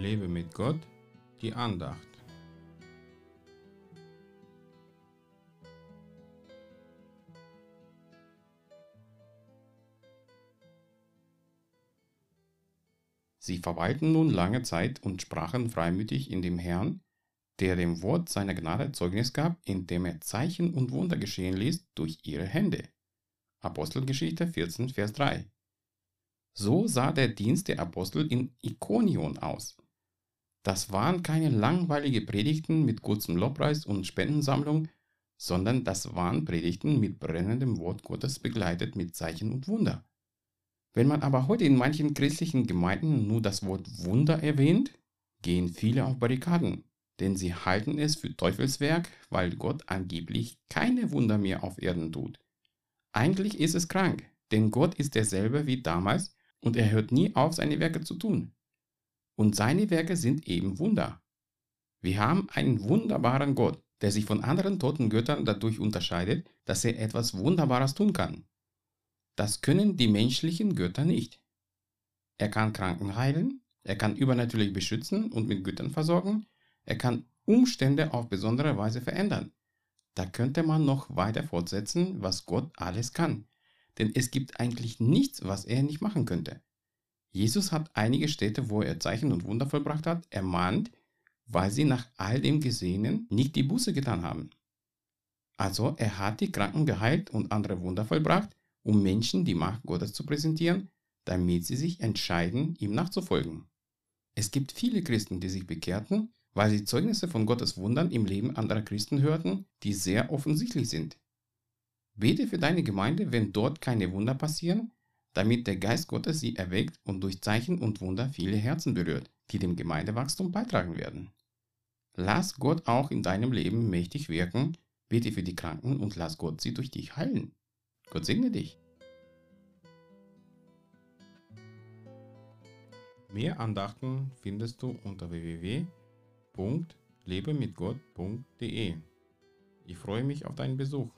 Lebe mit Gott, die Andacht. Sie verweilten nun lange Zeit und sprachen freimütig in dem Herrn, der dem Wort seiner Gnade Zeugnis gab, indem er Zeichen und Wunder geschehen ließ durch ihre Hände. Apostelgeschichte 14, Vers 3. So sah der Dienst der Apostel in Ikonion aus. Das waren keine langweilige Predigten mit kurzem Lobpreis und Spendensammlung, sondern das waren Predigten mit brennendem Wort Gottes begleitet mit Zeichen und Wunder. Wenn man aber heute in manchen christlichen Gemeinden nur das Wort Wunder erwähnt, gehen viele auf Barrikaden, denn sie halten es für Teufelswerk, weil Gott angeblich keine Wunder mehr auf Erden tut. Eigentlich ist es krank, denn Gott ist derselbe wie damals und er hört nie auf, seine Werke zu tun. Und seine Werke sind eben Wunder. Wir haben einen wunderbaren Gott, der sich von anderen toten Göttern dadurch unterscheidet, dass er etwas Wunderbares tun kann. Das können die menschlichen Götter nicht. Er kann Kranken heilen, er kann übernatürlich beschützen und mit Gütern versorgen, er kann Umstände auf besondere Weise verändern. Da könnte man noch weiter fortsetzen, was Gott alles kann. Denn es gibt eigentlich nichts, was er nicht machen könnte. Jesus hat einige Städte, wo er Zeichen und Wunder vollbracht hat, ermahnt, weil sie nach all dem Gesehenen nicht die Buße getan haben. Also er hat die Kranken geheilt und andere Wunder vollbracht, um Menschen die Macht Gottes zu präsentieren, damit sie sich entscheiden, ihm nachzufolgen. Es gibt viele Christen, die sich bekehrten, weil sie Zeugnisse von Gottes Wundern im Leben anderer Christen hörten, die sehr offensichtlich sind. Bete für deine Gemeinde, wenn dort keine Wunder passieren, damit der Geist Gottes sie erweckt und durch Zeichen und Wunder viele Herzen berührt, die dem Gemeindewachstum beitragen werden. Lass Gott auch in deinem Leben mächtig wirken, bete für die Kranken und lass Gott sie durch dich heilen. Gott segne dich. Mehr Andachten findest du unter www.lebemitgott.de. Ich freue mich auf deinen Besuch.